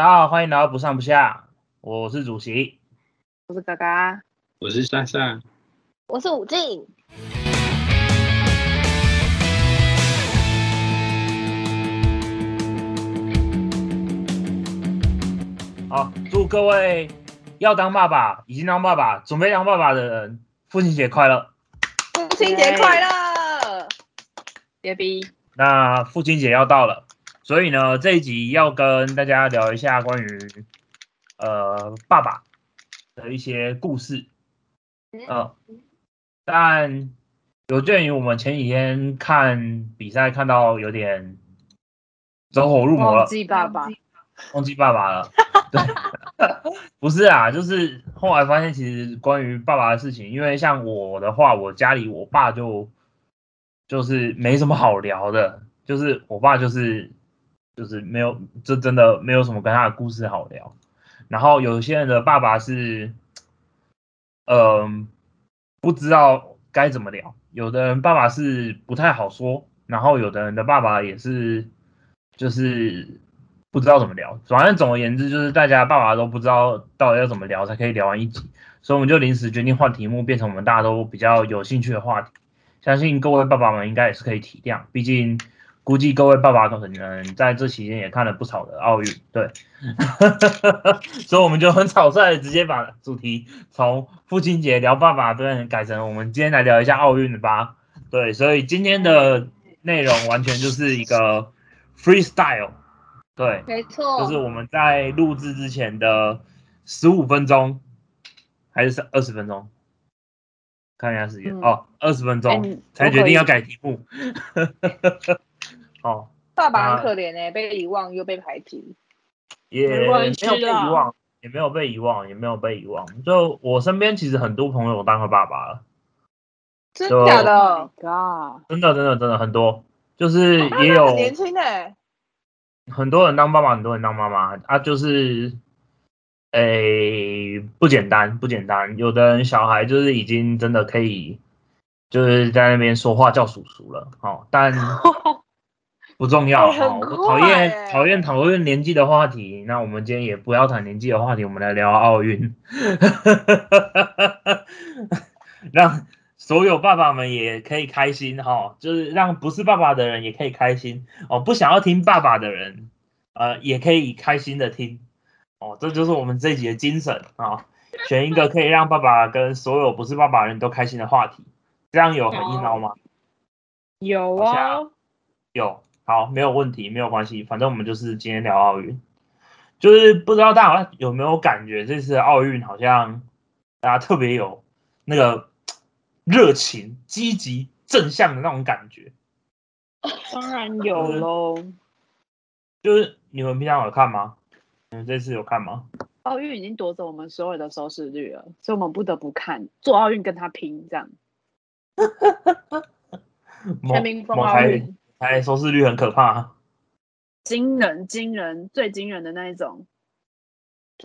大家好，欢迎来到不上不下，我是主席。我是嘎嘎，我是珊珊，我是武静，好，祝各位要当爸爸、已经当爸爸、准备当爸爸的人，父亲节快乐！父亲节快乐！别逼，那父亲节要到了，所以呢，这一集要跟大家聊一下关于呃爸爸的一些故事。呃，但有鉴于我们前几天看比赛看到有点走火入魔了忘，记爸爸，忘记爸爸了。对，不是啊，就是后来发现，其实关于爸爸的事情，因为像我的话，我家里我爸就就是没什么好聊的，就是我爸就是就是没有，这真的没有什么跟他的故事好聊。然后有些人的爸爸是，嗯、不知道该怎么聊，有的人爸爸是不太好说，然后有的人的爸爸也是就是不知道怎么聊。反正总而言之，就是大家爸爸都不知道到底要怎么聊才可以聊完一集，所以我们就临时决定换题目，变成我们大家都比较有兴趣的话题。相信各位爸爸们应该也是可以体谅，毕竟估计各位爸爸可能在这期间也看了不少的奥运，对，所以我们就很草率的直接把主题从父亲节聊爸爸对改成我们今天来聊一下奥运的吧，对，所以今天的内容完全就是一个 freestyle，对，没错，就是我们在录制之前的十五分钟还是二十分钟，看一下时间、嗯。哦，二十分哎钟你才决定要改题目。哦，爸爸很可怜哎、被遗忘又被排挤。也没有被遗忘，也没有被遗忘，也没有被遗忘。就我身边其实很多朋友当了爸爸了，真的假 Oh 的真的真的真的很多，就是也有年轻哎、很多人当爸爸，很多人当妈妈啊，就是，诶、不简单，不简单。有的人小孩就是已经真的可以，就是在那边说话叫叔叔了，哦，但 不重要。讨快厌哎讨厌讨论年纪的话题，那我们今天也不要谈年纪的话题，我们来聊奥运，让所有爸爸们也可以开心哈、就是让不是爸爸的人也可以开心哦，不想要听爸爸的人，呃，也可以开心的听哦，这就是我们这一集的精神啊、选一个可以让爸爸跟所有不是爸爸的人都开心的话题，这样有很硬凹吗？有啊哦，有，好，没有问题，没有关系，反正我们就是今天聊奥运，就是不知道大家有没有感觉这次的奥运好像大家特别有那个热情、积极、正向的那种感觉，当然有喽。就是你们平常有看吗？你们这次有看吗？奥运已经夺走我们所有的收视率了，所以我们不得不看，做奥运跟他拼，这样。某全民疯奥运，台收视率很可怕，惊人，惊人，最惊人的那一种。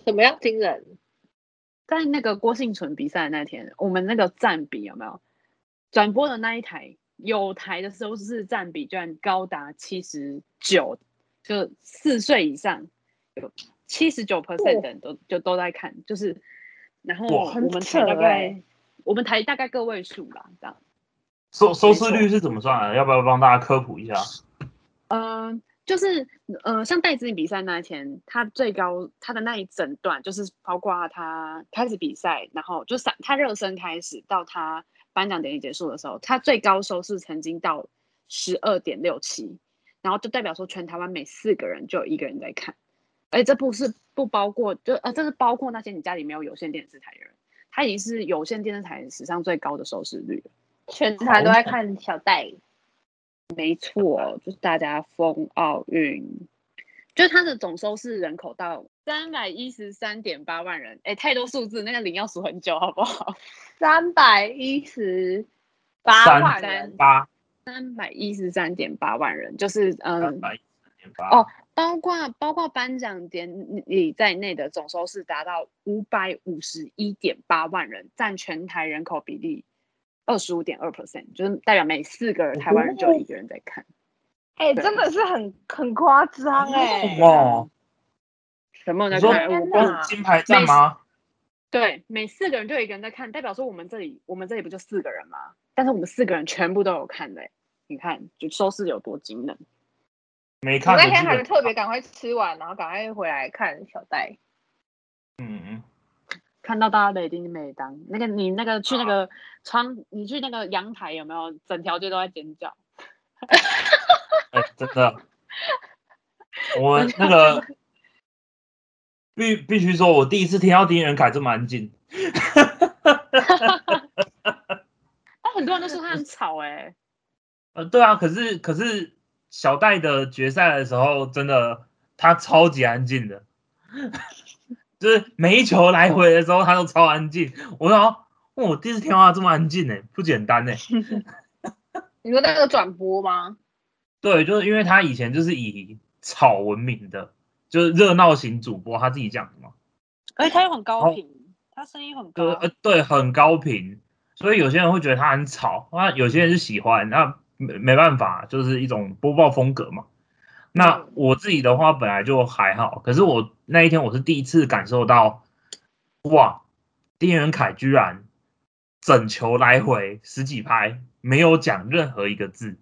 怎么样惊人？在那个郭幸存比赛的那天，我们那个占比有没有转播的那一台有台的收视占比居然高达七十九，就四岁以上有七十九 percent 的人都就都在看，就是然后我们台大概、欸我们台大概个位数吧，这样。收收视率是怎么算的？要不要帮大家科普一下？嗯，就是呃，像戴资颖比赛那一天，他最高他的那一整段，就是包括他开始比赛，然后就三他热身开始到他颁奖典礼结束的时候，他最高收视曾经到十二点六七，然后就代表说全台湾每四个人就有一个人在看，而且这不是不包括就呃这是包括那些你家里没有有线电视台的人，他已经是有线电视台史上最高的收视率了。全台都在看小戴，没错，就是大家疯奥运，就是它的总收视人口到三百一十三点八万人，哎，太多数字，那个零要数很久，好不好？三百一十八万人，八。三百一十三点八万人，就是三嗯，哦包括包括颁奖典礼在内的总收视达到五百五十一点八万人，占全台人口比例二十五点二 percent，就是代表每四个人台湾人就有一个人在看。哎、对真的是很很夸张哎，哇，什么人在你说看，我天光哪金牌战吗？对每四个人就有一个人在看，代表说我们这里我们这里不就四个人吗？但是我们四个人全部都有看的欸，你看就收视有多惊人。没我那看的基本天还特别赶快吃完，然后赶快回来看小戴。嗯嗯，看到大家的一定没当，那个你那个去那个窗，你去那个阳台有没有？整条街都在尖叫。哎、真的，我那个必必须说，我第一次听到丁元凯这么安静。但很多人都说他很吵哎、呃，对啊，可是可是小戴的决赛的时候，真的他超级安静的，就是每一球来回的时候，他都超安静。我说，哦，我第一次听到他这么安静呢，不简单呢。你说那个转播吗？对，就是因为他以前就是以吵闻名的，就是热闹型主播，他自己讲的嘛。而且他又很哦高频，他声音很高。呃呃，对，很高频，所以有些人会觉得他很吵，那有些人是喜欢，那没没办法，就是一种播报风格嘛。那嗯我自己的话本来就还好，可是我那一天我是第一次感受到，哇，丁元凯居然整球来回十几拍没有讲任何一个字，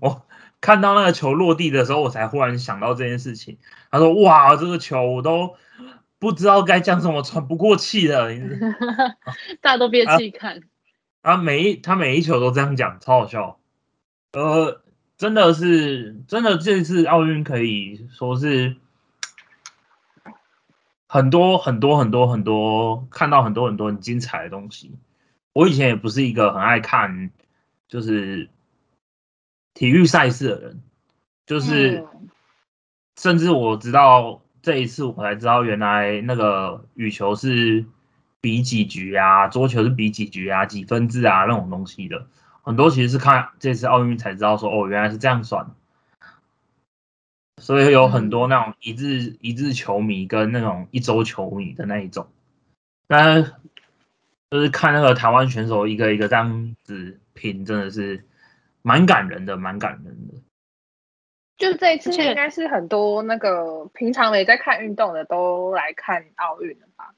我看到那个球落地的时候，我才忽然想到这件事情。他说：“哇，这个球我都不知道该讲什么，喘不过气了。”大家都憋啊气看。然后每一他每一球都这样讲，超好笑。呃，真的是真的，这次奥运可以说是很多很多很多很多看到很多很多很精彩的东西。我以前也不是一个很爱看就是体育赛事的人，就是、甚至我知道这一次我才知道，原来那个羽球是比几局啊，桌球是比几局啊，几分制啊那种东西的。很多其实是看这次奥运才知道说，哦，原来是这样算。所以有很多那种一日一日球迷跟那种一周球迷的那一种，但就是看那个台湾选手一个一个这样子拼，真的是蛮感人的，蛮感人的。就这一次应该是很多那个平常没在看运动的都来看奥运了吧？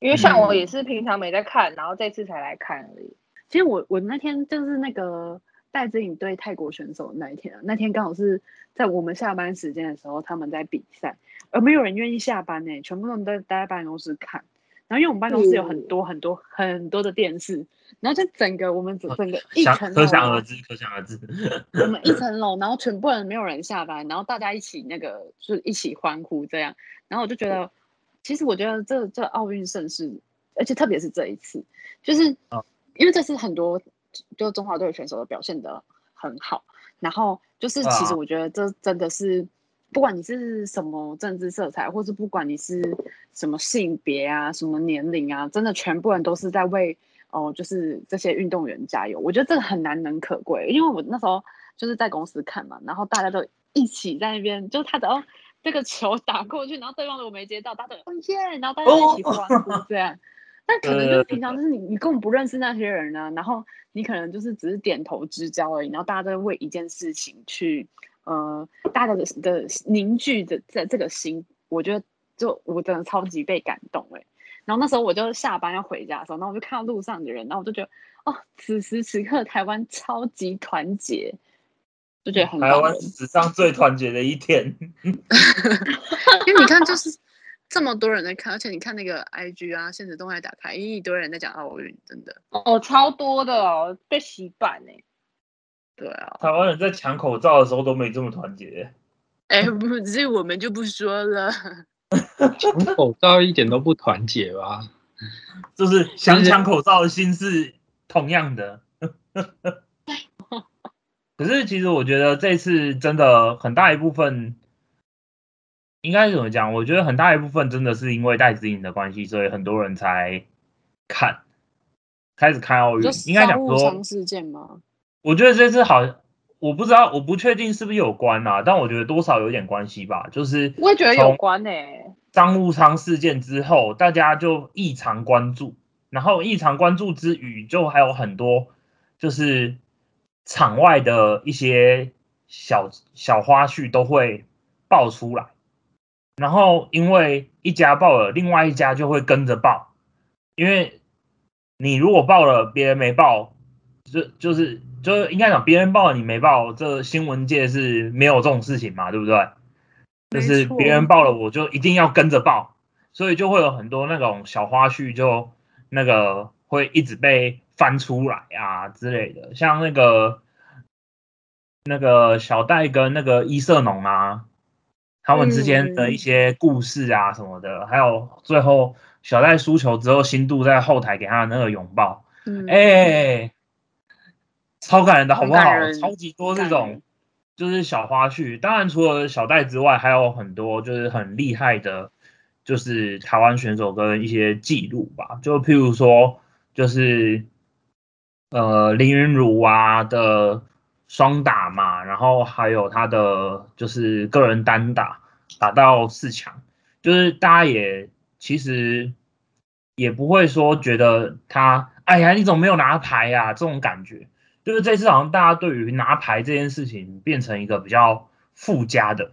因为像我嗯也是平常没在看，然后这次才来看而已。其实我我那天就是那个戴资颖对泰国选手的那一天啊，那天刚好是在我们下班时间的时候，他们在比赛，而没有人愿意下班呢、全部人都待在办公室看。然后因为我们办公室有很多很多很多的电视，然后就整个我们整整个一想层楼啊可想而知，可想而知。我们一层 楼，然后全部人没有人下班，然后大家一起那个就是一起欢呼这样，然后我就觉得，其实我觉得这这奥运盛世，而且特别是这一次，就是哦因为这次很多就中华队的选手都表现的很好，然后就是其实啊我觉得这真的是。不管你是什么政治色彩，或是不管你是什么性别啊、什么年龄啊，真的全部人都是在为哦，就是这些运动员加油。我觉得这个很难能可贵，因为我那时候就是在公司看嘛，然后大家都一起在那边，就是他只要这个球打过去，然后对方如果没接到，大家都哦耶，然后大家一起欢呼这样。但可能就是平常就是你你根本不认识那些人呢、然后你可能就是只是点头之交而已，然后大家在为一件事情去呃，大家的的凝聚的这这个心，我觉得就我真的超级被感动哎、然后那时候我就下班要回家的时候，然后我就看到路上的人，然后我就觉得哦，此时此刻台湾超级团结，就觉得很台。湾史上最团结的一天。因为你看，就是这么多人在看，而且你看那个 IG 啊，现实动态打开，一堆人在讲奥运，真的。哦，超多的哦，被洗版哎、对啊，台湾人在抢口罩的时候都没这么团结。哎，不是我们就不说了。抢口罩一点都不团结吧？就是想抢口罩的心是同样的。可是其实我觉得这次真的很大一部分，应该怎么讲？我觉得很大一部分真的是因为戴资颖的关系，所以很多人才看，开始看奥运就。应该讲说事件吗？我觉得这次好，我不知道，我不确定是不是有关啊，但我觉得多少有点关系吧。就是我也觉得有从关哎、商务舱事件之后，大家就异常关注，然后异常关注之余，就还有很多就是场外的一些小小花絮都会爆出来，然后因为一家报了，另外一家就会跟着报，因为你如果报了，别人没报，就就是就是应该讲别人报了你没报，这新闻界是没有这种事情嘛，对不对？就是别人报了，我就一定要跟着报，所以就会有很多那种小花絮，就那个会一直被翻出来啊之类的，像那个那个小戴跟那个伊瑟农啊，他们之间的一些故事啊什么的，还有最后小戴输球之后，新度在后台给他的那个拥抱，嗯，哎、超感人的好不好超级多这感种就是小花絮。当然，除了小戴之外，还有很多就是很厉害的，就是台湾选手跟一些记录吧。就譬如说，就是呃林云儒啊的双打嘛，然后还有他的就是个人单打打到四强，就是大家也其实也不会说觉得他哎呀你怎么没有拿牌呀、这种感觉。就是这次好像大家对于拿牌这件事情变成一个比较附加的，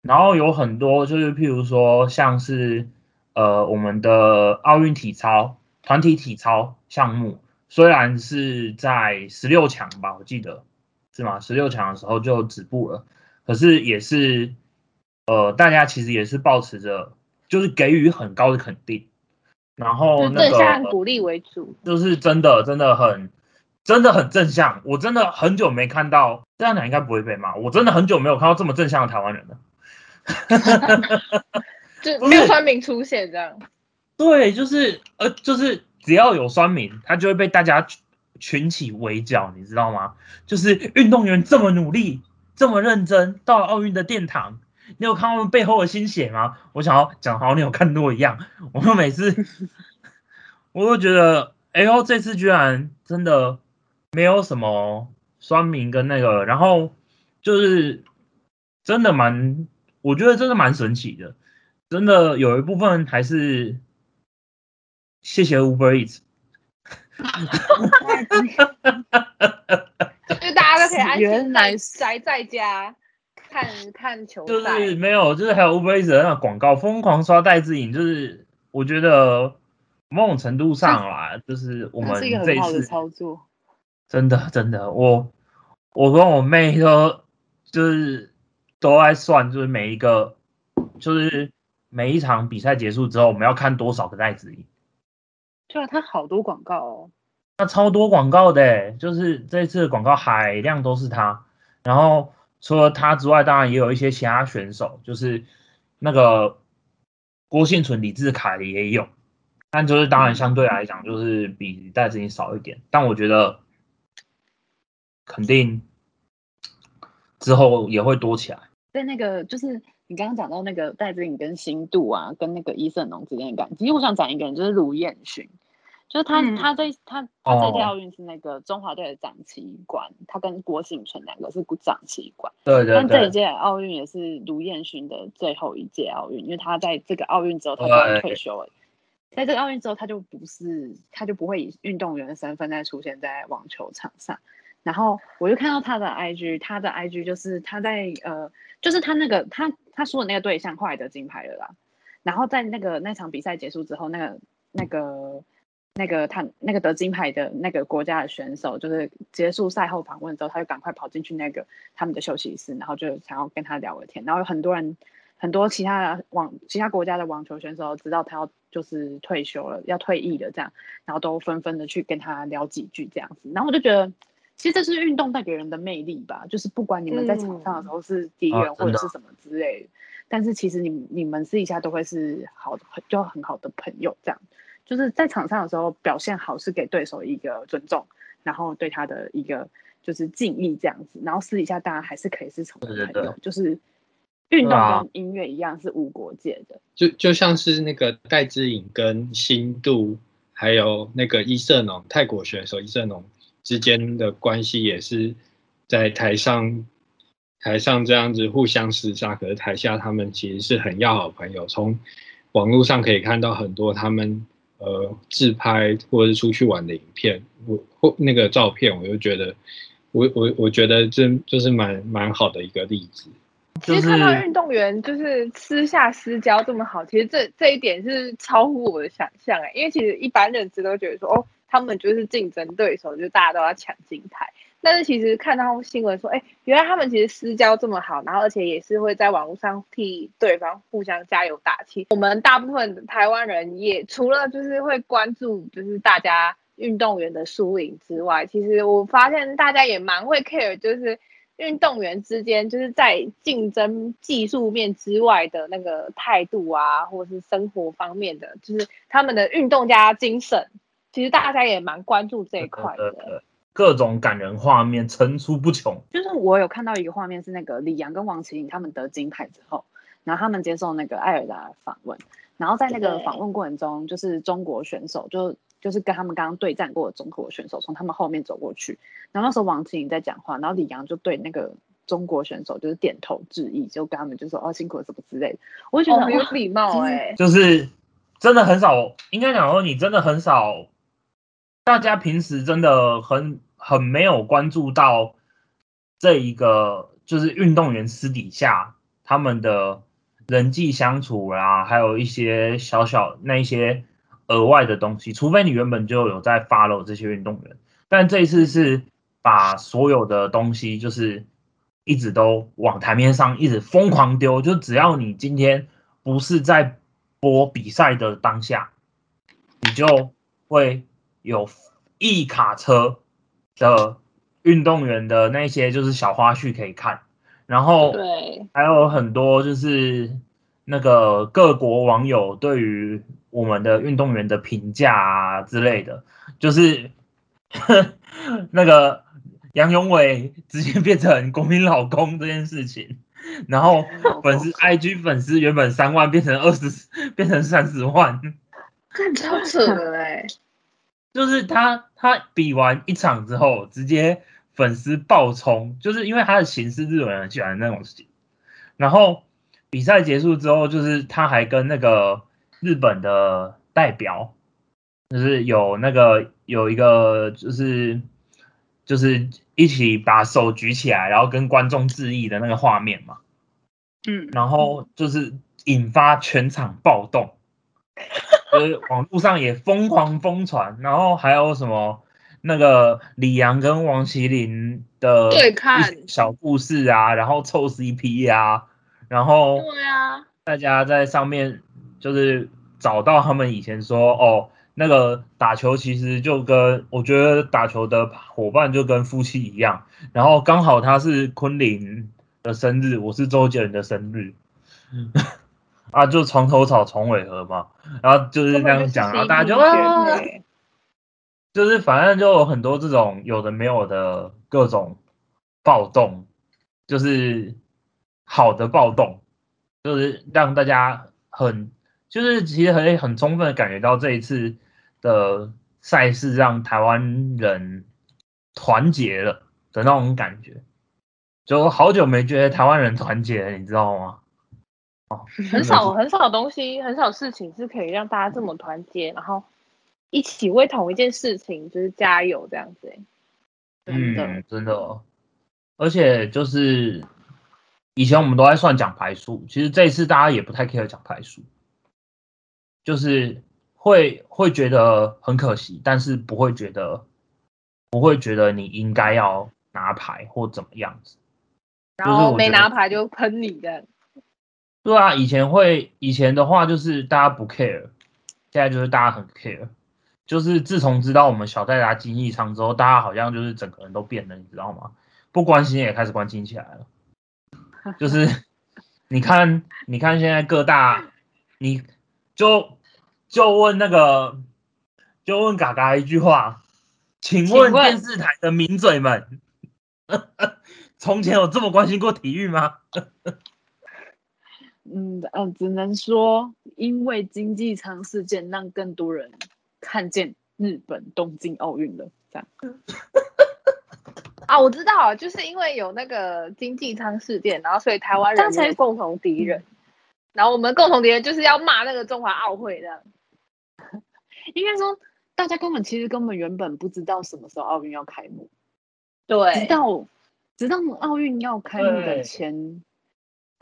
然后有很多就是譬如说像是呃我们的奥运体操团体体操项目，虽然是在十六强吧，我记得是吗？十六强的时候就止步了，可是也是呃大家其实也是保持着就是给予很高的肯定，然后那个正向鼓励为主。就是真的真的很真的很正向，我真的很久没看到这样讲应该不会被骂，我真的很久没有看到这么正向的台湾人了。就没有酸民出现这样。对，就是呃，就是只要有酸民，他就会被大家群群起围剿，你知道吗？就是运动员这么努力，这么认真，到了奥运的殿堂，你有看他们背后的心血吗？我想要讲好像你有看过一样，我们每次 我都觉得，哎呦，这次居然真的没有什么酸民跟那个，然后就是真的蛮，我觉得真的蛮神奇的。真的有一部分还是谢谢 Uber Eats，就是大家都可以安心原来宅宅在家看看球就赛。是没有，就是还有 Uber 的那个广告疯狂刷戴志颖，就是我觉得某种程度上啦，就是我们那是一个这一很好的次操作。真的真的，我我跟我妹都就是都在算，就是每一个就是每一场比赛结束之后，我们要看多少个戴志颖。对啊，它好多广告哦。那超多广告的欸，就是这次的广告海量都是他。然后除了他之外，当然也有一些其他选手，就是那个郭幸存、李志凯也有，但就是当然相对来讲就是比戴资颖少一点。但我觉得肯定之后也会多起来。在那个就是你刚刚讲到那个戴资颖跟新度啊，跟那个伊森农之间的感情，其实我想讲一个人，就是卢彦勋，就是他、嗯他在他他这届哦奥运是那个中华队的掌旗官，他跟郭幸存两个是掌旗官。对对对，但这一届奥运也是卢彦勋的最后一届奥运，因为他在这个奥运之后他就要退休了。在这个奥运之后，他就不是，他就不会以运动员的身份再出现在网球场上。然后我就看到他的 IG，他的 IG 就是他在呃，就是他那个他他输的那个对象后来得金牌了啦。然后在那个那场比赛结束之后，那个那个那个他那个得金牌的那个国家的选手，就是结束赛后访问之后，他就赶快跑进去那个他们的休息室，然后就想要跟他聊个天。然后有很多人，很多其他的网其他国家的网球选手知道他要就是退休了，要退役了这样，然后都纷纷的去跟他聊几句这样子。然后我就觉得，其实这是运动带给人的魅力吧，就是不管你们在场上的时候是敌啊人或者是什么之类的，但是其实你你们私底下都会是好的，就很好的朋友这样。就是在场上的时候表现好是给对手一个尊重，然后对他的一个就是敬意这样子，然后私底下大家还是可以是成为对对朋友，就是运动跟音乐一样是无国界的。就就像是那个戴志颖跟新度，还有那个伊瑟农泰国选手伊瑟农之间的关系，也是在台上台上这样子互相厮杀，可是台下他们其实是很要好的朋友。从网络上可以看到很多他们呃自拍或者是出去玩的影片，我或那个照片，我就觉得我我我觉得这就是蛮蛮好的一个例子。其实看到运动员就是私下私交这么好，其实这这一点是超乎我的想象哎，因为其实一般认知都觉得说哦，他们就是竞争对手，就大家都要抢金牌。但是其实看到新闻说，哎，原来他们其实私交这么好，然后而且也是会在网络上替对方互相加油打气。我们大部分台湾人也除了就是会关注就是大家运动员的输赢之外，其实我发现大家也蛮会 care 就是。运动员之间就是在竞争技术面之外的那个态度啊，或者是生活方面的，就是他们的运动家精神，其实大家也蛮关注这一块的。各种感人画面层出不穷。就是我有看到一个画面是那个李阳跟王麒麟他们得金牌之后，然后他们接受那个艾尔达访问，然后在那个对访问过程中，就是中国选手就就是跟他们刚刚对战过的中国选手从他们后面走过去，然后那时候王麒麟在讲话，然后李阳就对那个中国选手就是点头致意，就跟他们就说哦辛苦了什么之类的，我就觉哦，得、很有礼貌哎、就是真的很少，应该讲说你真的很少，大家平时真的很很没有关注到这一个，就是运动员私底下他们的人际相处啦，还有一些小小那些额外的东西，除非你原本就有在 follow 这些运动员，但这一次是把所有的东西就是一直都往台面上一直疯狂丢，就只要你今天不是在播比赛的当下，你就会有一卡车的运动员的那些就是小花絮可以看，然后对，还有很多就是那个各国网友对于我们的运动员的评价啊之类的，就是 那个杨永伟直接变成国民老公这件事情，然后粉丝 IG 粉丝原本三万变成二十，变成三十万，看超扯的哎、就是他他比完一场之后，直接粉丝爆冲，就是因为他的型是日本人喜欢那种型。然后比赛结束之后，就是他还跟那个日本的代表，就是有那个有一个就是就是一起把手举起来，然后跟观众致意的那个画面嘛。嗯，然后就是引发全场暴动，就是网络上也疯狂疯传，然后还有什么那个李阳跟王麒麟的对看。小故事啊，然后凑 CP 啊，然后对啊，大家在上面就是找到他们以前说哦，那个打球其实就跟我觉得打球的伙伴就跟夫妻一样，然后刚好他是昆凌的生日，我是周杰伦的生日，啊，就床头吵床尾和嘛，然后就是根本就是那样讲，然后大家就就是反正就有很多这种有的没有的各种暴动，就是好的暴动，就是让大家很就是其实很很充分的感觉到这一次的赛事让台湾人团结了的那种感觉，就好久没觉得台湾人团结了，你知道吗？哦，很少很少东西，很少事情是可以让大家这么团结，然后一起为同一件事情就是加油这样子、欸。真的嗯，真的哦，而且就是以前我们都在算奖牌数，其实这一次大家也不太 care 奖牌数，就是会会觉得很可惜，但是不会觉得不会觉得你应该要拿牌或怎么样子。然后没拿牌就喷你这样。对啊，以前会以前的话就是大家不 care，现在就是大家很 care。就是自从知道我们小戴达经济舱之后，大家好像就是整个人都变了，你知道吗？不关心也开始关心起来了。就是 你看，你看现在各大，你就就问那个，就问嘎嘎一句话，请问电视台的名嘴们，从前有这么关心过体育吗？嗯呃，只能说因为经济舱事件，让更多人看见日本东京奥运了。这样，啊，我知道，就是因为有那个经济舱事件，然后所以台湾这样才有共同敌人，然后我们共同敌人就是要骂那个中华奥会这样。应该说大家根本其实根本原本不知道什么时候奥运要开幕，直对，到直到奥运要开幕的前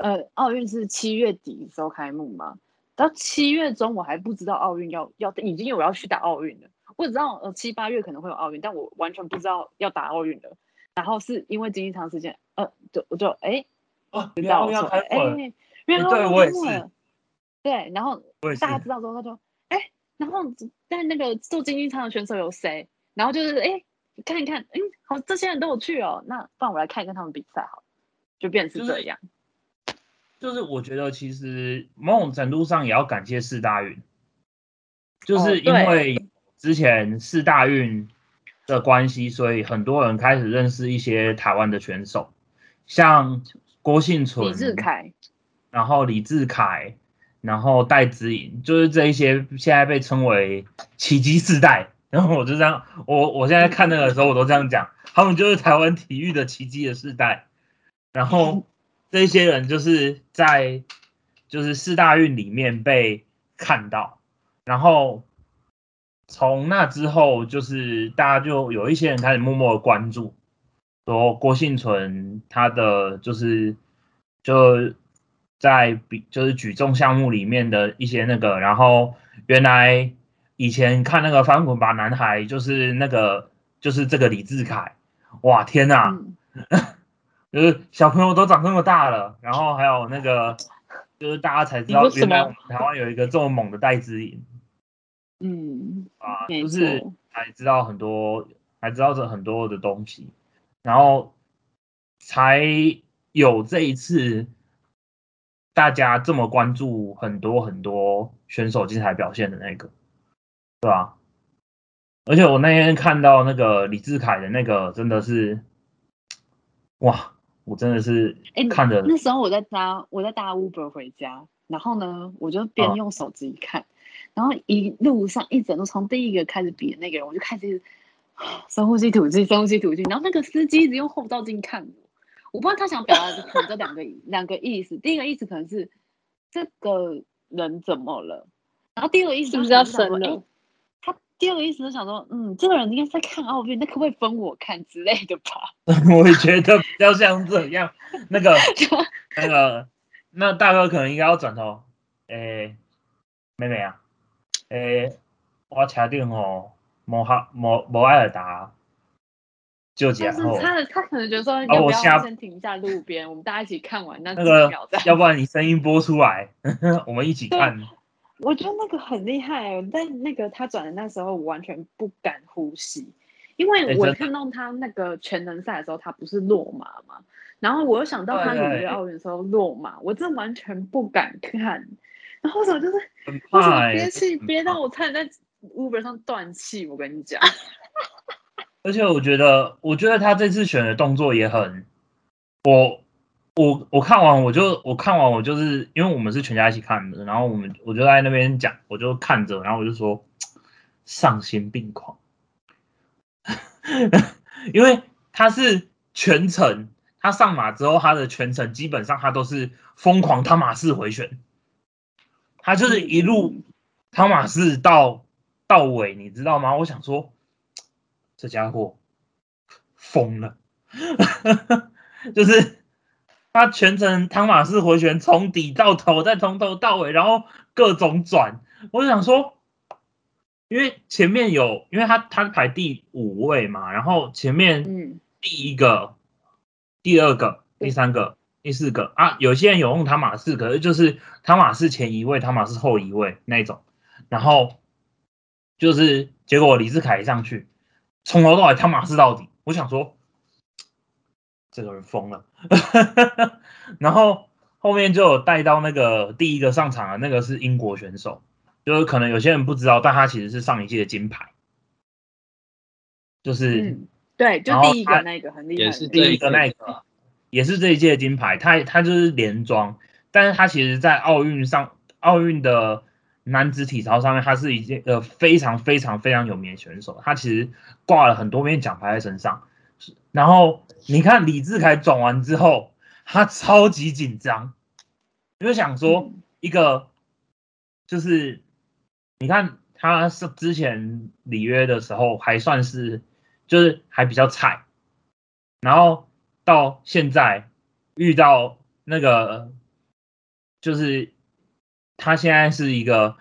呃，奥运是七月底的时候开幕嘛，到七月中我还不知道奥运要要已经有要去打奥运了，我只知道呃七八月可能会有奥运，但我完全不知道要打奥运了。然后是因为经济长时间，呃，就我就哎哦，知道要开幕了，哎，因为对我也是对，然后大家知道之后，他说哎，然后但那个做经济舱的选手有谁？然后就是哎，看一看，嗯，好，这些人都有去哦，那不然我来看一看他们比赛好，就变成是这样。就是我觉得其实某种程度上也要感谢四大运，就是因对为之前四大运的关系，所以很多人开始认识一些台湾的选手，像郭幸存、李志凯，然后李志凯，然后戴资颖，就是这一些现在被称为奇迹世代。然后我就这样，我我现在看那个的时候，我都这样讲，他们就是台湾体育的奇迹的世代。然后这些人就是在就是四大运里面被看到，然后从那之后，就是大家就有一些人开始默默的关注，说郭幸存他的就是就在比就是举重项目里面的一些那个，然后原来以前看那个翻滚吧男孩，就是那个就是这个李志凯，哇天呐！嗯，就是小朋友都长这么大了，然后还有那个，就是大家才知道原来我们台湾有一个这么猛的戴资颖嗯，啊，就是错才知道很多，还知道这很多的东西，然后才有这一次大家这么关注很多很多选手精彩表现的那个，对吧？而且我那天看到那个李志凯的那个，真的是，哇！我真的是哎看着那时候我在搭我在搭 Uber 回家，然后呢，我就边嗯用手机看，然后一路上一整路从第一个开始比的那个人，我就开始深呼吸吐气，深呼吸吐气，然后那个司机一直用后照镜看我，我不知道他想表达的可能这两个两个意思，第一个意思可能是这个人怎么了，然后第二个意思是不是要生了第二个意思是想说，嗯，这个人应该是在看奥运，那可不可以分我看之类的吧？我也觉得比较像这样。那个 那个，那大哥可能应该要转头，诶、妹妹啊，诶、我车顶吼无哈无无爱答，就这但是，他他可能觉得说，要不我要先停下路边，我们大家一起看完那几那个。要不然你声音播出来，我们一起看。我觉得那个很厉害哦，但那个他转的那时候，我完全不敢呼吸，因为我看到他那个全能赛的时候，他不是落马嘛，然后我又想到他对里约奥运的时候落马，我真的完全不敢看，然后我就是很我憋气憋到我差点在 Uber 上断气，我跟你讲，而且我觉得，我觉得他这次选的动作也很，我我我看完我就我看完我就是因为我们是全家一起看的，然后我们我就在那边讲，我就看着，然后我就说丧心病狂，因为他是全程，他上马之后，他的全程基本上他都是疯狂汤马式回旋，他就是一路汤马式到到尾，你知道吗？我想说。这家伙疯了，就是他全程汤马斯回旋，从底到头，再从头到尾，然后各种转。我想说，因为前面有，因为他他排第五位嘛，然后前面嗯，第一个、第二个、第三个、第四个啊，有些人有用汤马士，可是就是汤马士前一位，汤马士后一位那种，然后就是结果李志凯一上去。从头到尾汤马斯到底，我想说，这个人疯了。然后后面就有带到那个第一个上场的那个是英国选手，就是可能有些人不知道，但他其实是上一届的金牌，就是嗯，对，就第一个那个很厉害也是第一个那个，也是这一届的金牌，他他就是连庄，但是他其实在奥运上，奥运的男子体操上面，他是一件呃非常非常非常有名的选手，他其实挂了很多面奖牌在身上。然后你看李志凯转完之后，他超级紧张，你就想说嗯。一个就是你看他是之前里约的时候还算是就是还比较菜，然后到现在遇到那个就是他现在是一个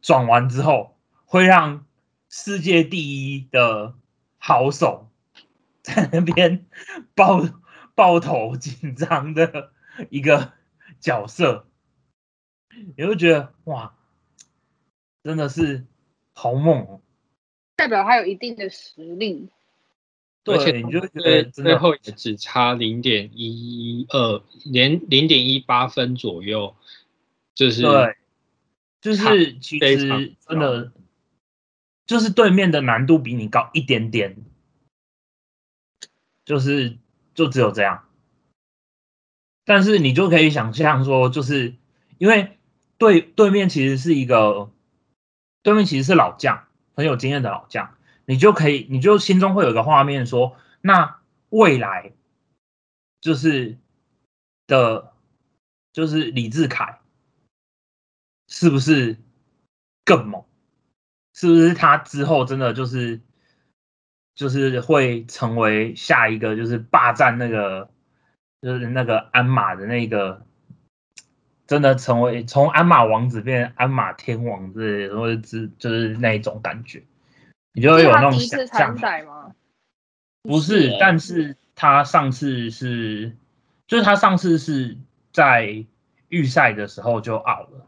转完之后会让世界第一的好手在那边抱抱头紧张的一个角色，你会觉得哇，真的是好猛哦！代表他有一定的实力。而且对，你就会觉得真的最后也只差零点一二，连零点一八分左右，就是对，就是其实真的就是对面的难度比你高一点点，就是就只有这样。但是你就可以想象说，就是因为对对面其实是一个对面其实是老将，很有经验的老将，你就可以你就心中会有一个画面说，那未来就是的，就是李志凯是不是更猛？是不是他之后真的就是就是会成为下一个就是霸占那个就是那个鞍马的那个，真的成为从鞍马王子变成鞍马天王之类的，或者之就是那一种感觉，你就会有那种想？不是，但是他上次是，就是他上次是在预赛的时候就 out 了，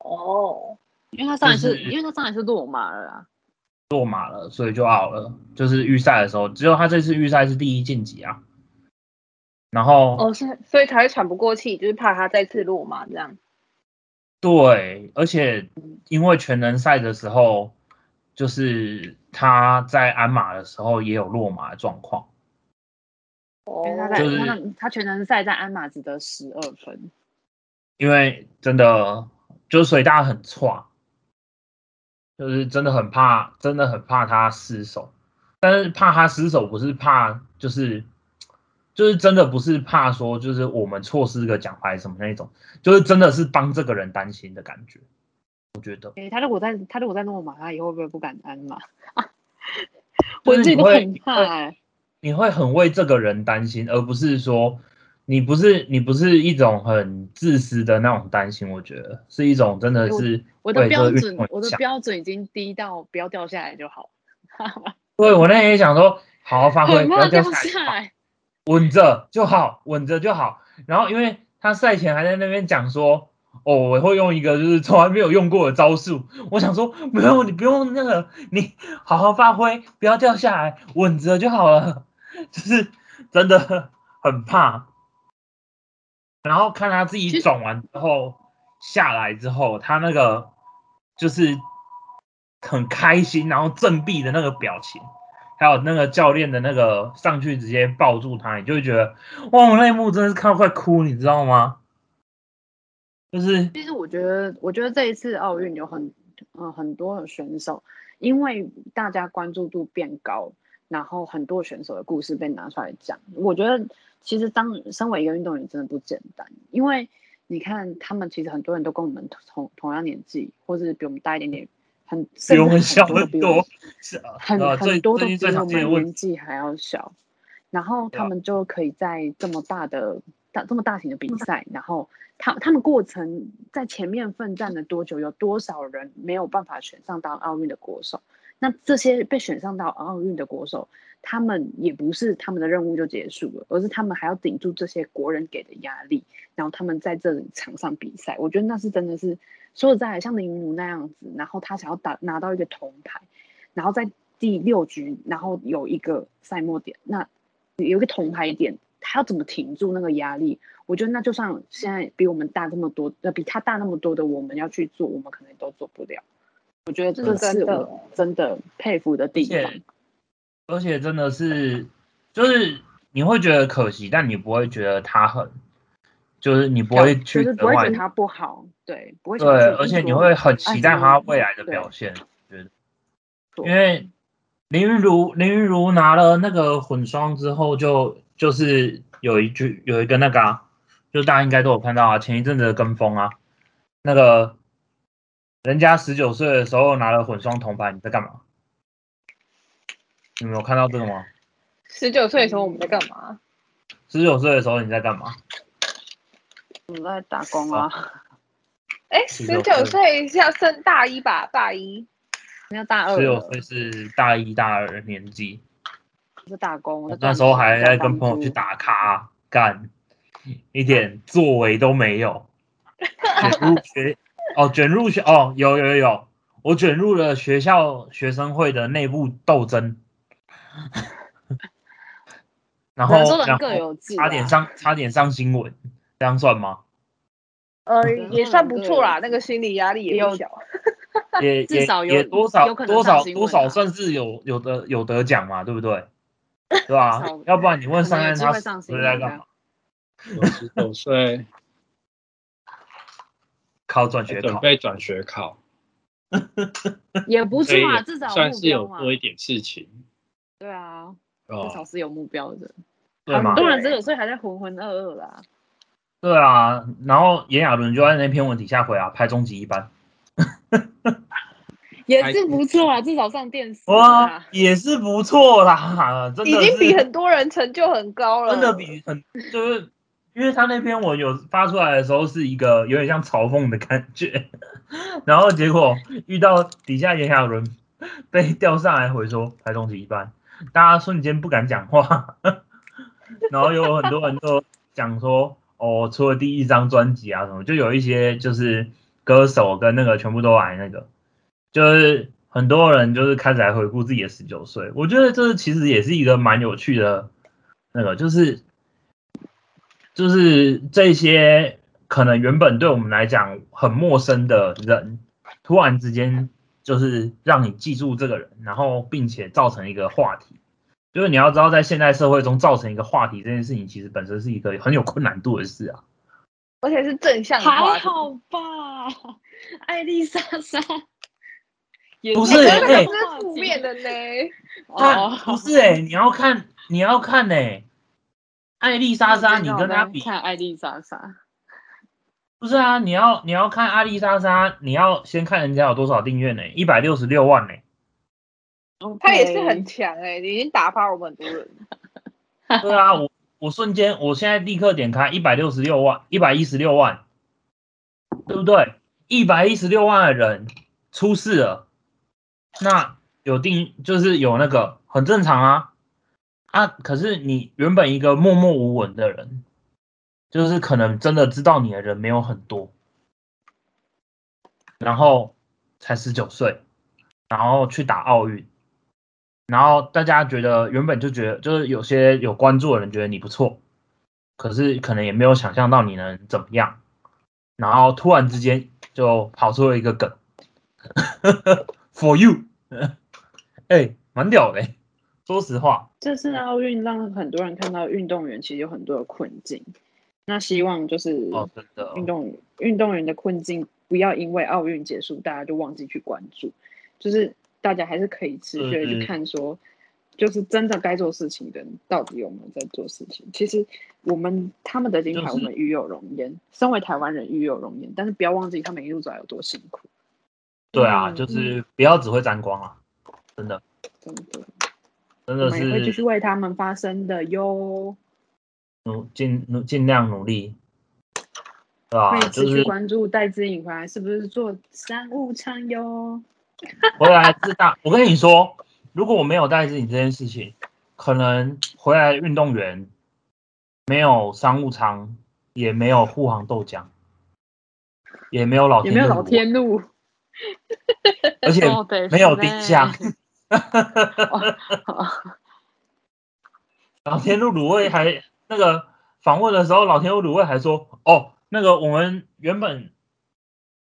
哦，因为他上一次，就是因为他上一次落马了啦。落马了，所以就 out 了。就是预赛的时候，只有他这次预赛是第一晋级啊。然后，哦，是，所以才会喘不过气，就是怕他再次落马这样。对，而且因为全能赛的时候，就是他在鞍马的时候也有落马的状况。哦他在就是他他全能赛在鞍马只得十二分，因为真的就是所以大家很错，就是真的很怕，真的很怕他失手。但是怕他失手不是怕，就是就是真的不是怕说就是我们错失个奖牌什么那种，就是真的是帮这个人担心的感觉。我觉得诶、他如果在他如果在诺马，他以后会不会不敢鞍马？就是我自己都很怕、欸。你会很为这个人担心，而不是说你不是你不是一种很自私的那种担心。我觉得是一种真的是我的标准我的标准已经低到不要掉下来就好。对我那天也想说，好好发挥，不要掉下来。稳着就好，稳着就好。然后因为他赛前还在那边讲说，哦，我会用一个就是从来没有用过的招数。我想说，没有，你不用那个，你好好发挥，不要掉下来，稳着就好了。就是真的很怕。然后看他自己转完之后下来之后，他那个就是很开心，然后振臂的那个表情，还有那个教练的那个上去直接抱住他，你就会觉得哇，我那一幕真的是看到快哭，你知道吗？就是其实我觉得，我觉得这一次奥运有很呃很多的选手，因为大家关注度变高，然后很多选手的故事被拿出来讲。我觉得其实当身为一个运动员真的不简单，因为你看他们其实很多人都跟我们同同样年纪，或者是比我们大一点点，很比我们小很多很很多都比我们年纪还要小，然后他们就可以在这么大的大这么大型的比赛，然后他他们过程在前面奋战了多久，有多少人没有办法选上当奥运的国手？那这些被选上到奥运的国手，他们也不是他们的任务就结束了，而是他们还要顶住这些国人给的压力，然后他们在这里场上比赛。我觉得那是真的是说实在，像林云儒那样子，然后他想要打拿到一个铜牌，然后在第六局，然后有一个赛末点，那有一个铜牌点，他要怎么挺住那个压力？我觉得那就算现在比我们大这么多，呃，比他大那么多的我们要去做，我们可能都做不了。我觉得这是真的真的佩服的地而且方。而且真的是就是你会觉得可惜，但你不会觉得他很，就是你不会去不会觉得他不好，对，不会对，而且你会很期待哎他未来的表现，觉得。因为林云如林云如拿了那个混双之后就，就是有一句有一个那个啊，就大家应该都有看到啊，前一阵子的跟风啊，那个人家十九岁的时候拿了混双铜牌，你在干嘛？你们有看到这个吗？十九岁的时候我们在干嘛？十九岁的时候你在干嘛？我在打工啊，哎，十十九九岁是要升大一吧？大一，要大二，十九岁是大一大二的年纪，是打工。我那时候还在跟朋友去打卡干，一点作为都没有。卷入学哦，卷入学哦，有有有有，我卷入了学校学生会的内部斗争，然后差点啊上差点上新闻，这样算吗？呃，嗯也算不错啦，那个心理压力也有不小。也也至少有也多少多少多少啊算是有有的有得奖嘛，对不对？对吧？要不然你问上岸他是在干嘛样？我十九岁靠转学考，准备转学考，也不所以错啊，至少算是目标嘛。有做一点事情对啊，至少哦。是有目标的。对嘛很？多人十九岁还在浑浑噩噩啦。对啊，然后炎亚纶就在那篇文底下回啊，拍终极一班，也是不错啊，至少上电视哇啊。，也是不错啦，真的已经比很多人成就很高了，真的比很就是，因为他那篇文有发出来的时候是一个有点像嘲讽的感觉，然后结果遇到底下炎亚纶被调上来回说拍终极一班，大家瞬间不敢讲话，然后有很多人都讲说哦，出了第一张专辑啊什么，就有一些就是歌手跟那个全部都来那个，就是很多人就是开始来回顾自己的十九岁，我觉得这其实也是一个蛮有趣的那个，就是就是这些可能原本对我们来讲很陌生的人，突然之间就是让你记住这个人，然后并且造成一个话题。就是你要知道，在现代社会中造成一个话题这件事情，其实本身是一个很有困难度的事啊。而且是正向的。还好吧，艾丽莎莎也不是那是负面的呢。看哦，不是哎、你要看你要看哎、艾丽莎莎，你跟她比，看艾丽莎莎，不是啊？你要你要看艾丽莎莎，你要先看人家有多少订阅呢？一百六十六万呢、他也是很强哎、已经打发我们很多人。对啊，我我瞬间，我现在立刻点开一百六十六万，一百一十六万，对不对？一百一十六万的人出事了，那有定就是有那个很正常啊啊！可是你原本一个默默无闻的人，就是可能真的知道你的人没有很多，然后才十九岁，然后去打奥运。然后大家觉得原本就觉得，就是有些有关注的人觉得你不错，可是可能也没有想象到你能怎么样，然后突然之间就跑出了一个梗，for you，哎、蛮屌的、说实话，这次奥运让很多人看到运动员其实有很多的困境，那希望就是哦，真的，运动运动员的困境不要因为奥运结束，大家就忘记去关注，就是大家还是可以持续去看说，就是真的该做事情的人到底有没有在做事情。其实我们他们的金牌，我们与有荣焉，身为台湾人与有荣焉，但是不要忘记他们一路走来有多辛苦，对啊，嗯就是不要只会沾光啊，真的，真的，真的我们也会继续是为他们发声的哟。努尽努尽量努力，对吧、可以就持续是关注戴资颖回来是不是做商务舱哟？回来自大。我跟你说，如果我没有带自己这件事情，可能回来的运动员没有商务舱，也没有护航豆浆，也没有老天，有没有老，天路？而且 没有是呢丁香，哦 老天路卤味还那个访问的时候，老天路卤味还说，哦，那个我们原本。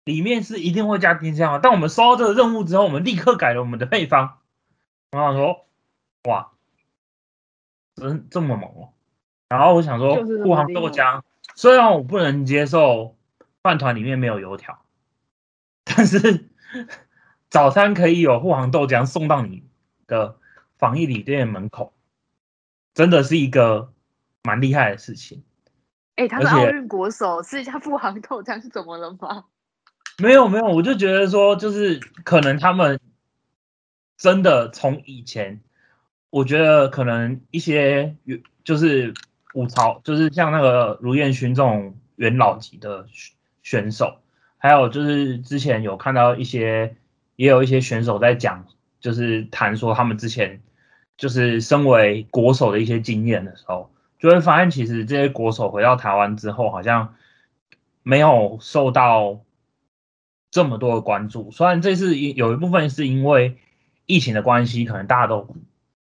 里面是一定会加丁香啊，但我们收到这个任务之后，我们立刻改了我们的配方。我想说，哇，真这么猛哦！然后我想说就是，这么护航豆浆，虽然我不能接受饭团里面没有油条，但是早餐可以有护航豆浆送到你的防疫旅店门口，真的是一个蛮厉害的事情。哎、他是而且奥运国手，吃一下富航豆浆是怎么了吗？没有没有，我就觉得说，就是可能他们真的从以前，我觉得可能一些就是武朝，就是像那个卢彦勋这种元老级的选选手，还有就是之前有看到一些，也有一些选手在讲，就是谈说他们之前就是身为国手的一些经验的时候，就会发现其实这些国手回到台湾之后，好像没有受到这么多的关注。虽然这次有一部分是因为疫情的关系，可能大家都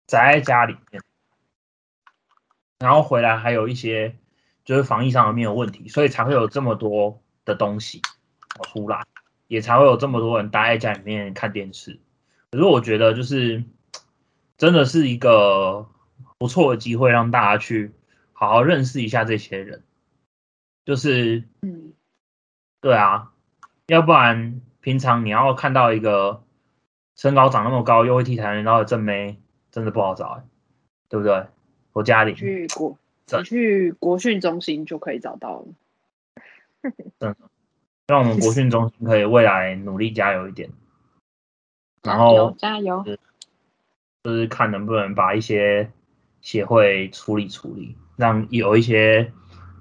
宅在家里面，然后回来还有一些就是防疫上的没有问题，所以才会有这么多的东西出来，也才会有这么多人待在家里面看电视。可是我觉得就是真的是一个不错的机会，让大家去好好认识一下这些人。就是，嗯，对啊，要不然平常你要看到一个身高长那么高又会踢跆拳道的正妹，真的不好找、欸，对不对？我家里去国去国训中心就可以找到了。让我们国 训中心可以未来努力加油一点，然后加油！就是看能不能把一些协会处理处理，让有一些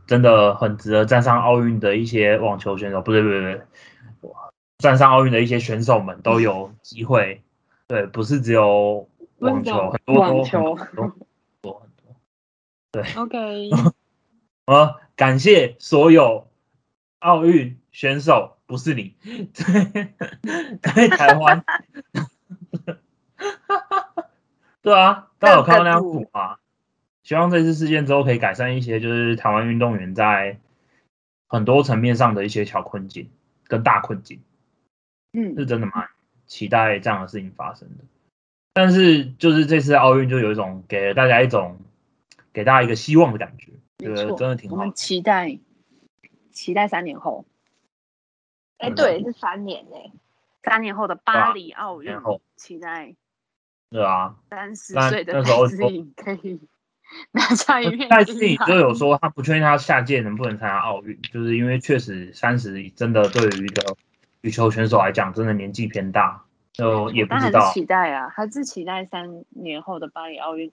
真的很值得站上奥运的一些网球选手，不对不对不对，站上奥运的一一些选手们都有机会。对，不是只有网球，很多网球很多很 多很多。OK，啊，感谢所有奥运选手，不是你，对 在台湾。对啊，大家有看到那张图吗？希望这次事件之后可以改善一些，就是台湾运动员在很多层面上的一些小困境跟大困境，嗯，是真的蛮期待这样的事情发生的。但是就是这次奥运就有一种给了大家一种给大家一个希望的感觉，觉得，真的挺好的我们。期待期待三年后，哎，嗯对，是三年哎，三年后的巴黎奥运期待对啊，三十那岁的那时候戴资颖可以 拿下一面戴资颖就有说他不确定他下届能不能参加奥运，就是因为确实三十真的对于一个羽球选手来讲，真的年纪偏大，就也不知道。期待啊，还是期待三年后的巴黎奥运，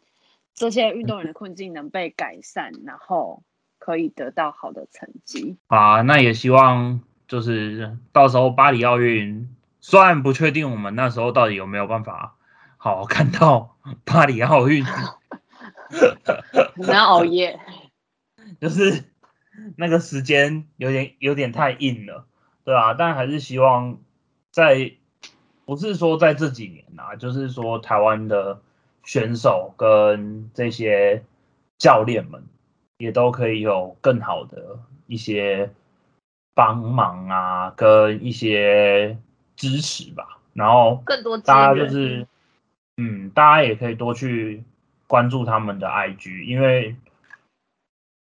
这些运动员的困境能被改善，然后可以得到好的成绩。啊，那也希望就是到时候巴黎奥运，虽然不确定我们那时候到底有没有办法好好看到 巴黎奥运，我们要熬夜，就是那个时间有点有点太硬了，对啊，但还是希望在不是说在这几年啊，就是说台湾的选手跟这些教练们也都可以有更好的一些帮忙啊，跟一些支持吧，然后更多大家。就是，嗯，大家也可以多去关注他们的 IG，因为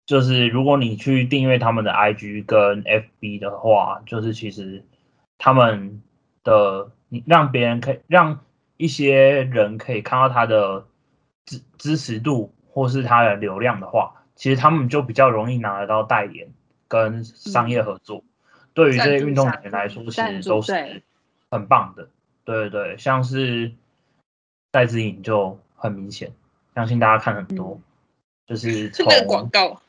就是如果你去订阅他们的 IG 跟 FB 的话，就是其实他们的你让别人可以让一些人可以看到他的支支持度或是他的流量的话，其实他们就比较容易拿得到代言跟商业合作。对于这些运动员来说，其实都是很棒的。对对对，像是戴资颖就很明显，相信大家看很多，就是 从那个广告，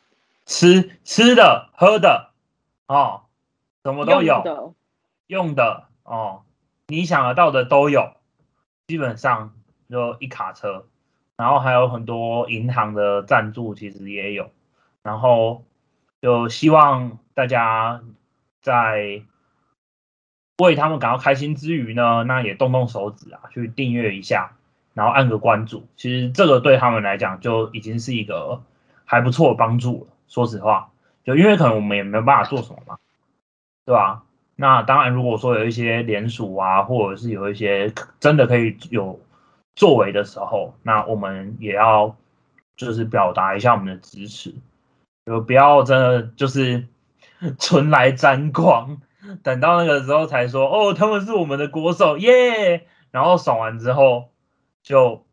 吃吃的、喝的哦，什么都用有，的用的哦，你想得到的都有，基本上就一卡车，然后还有很多银行的赞助，其实也有，然后就希望大家在为他们感到开心之余呢，那也动动手指啊，去订阅一下，然后按个关注，其实这个对他们来讲就已经是一个还不错的帮助了。说实话，就因为可能我们也没有办法做什么嘛，对吧？那当然，如果说有一些联署啊，或者是有一些真的可以有作为的时候，那我们也要就是表达一下我们的支持，就不要真的就是 纯来沾光，等到那个时候才说哦，他们是我们的国手耶，然后爽完之后就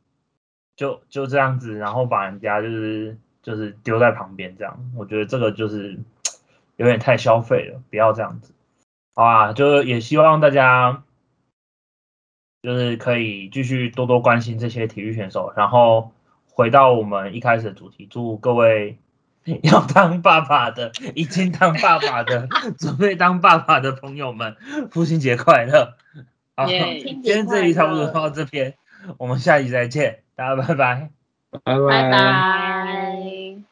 就就这样子，然后把人家就是就是丢在旁边这样，我觉得这个就是 有点太消费了，不要这样子。好啊，就也希望大家就是可以继续多多关心这些体育选手，然后回到我们一开始的主题，祝各位 要当爸爸的，已经当爸爸的，准备当爸爸的朋友们，父亲节快乐！好，耶今天这里差不多到这边，我们下集再见，大家拜拜。拜拜拜。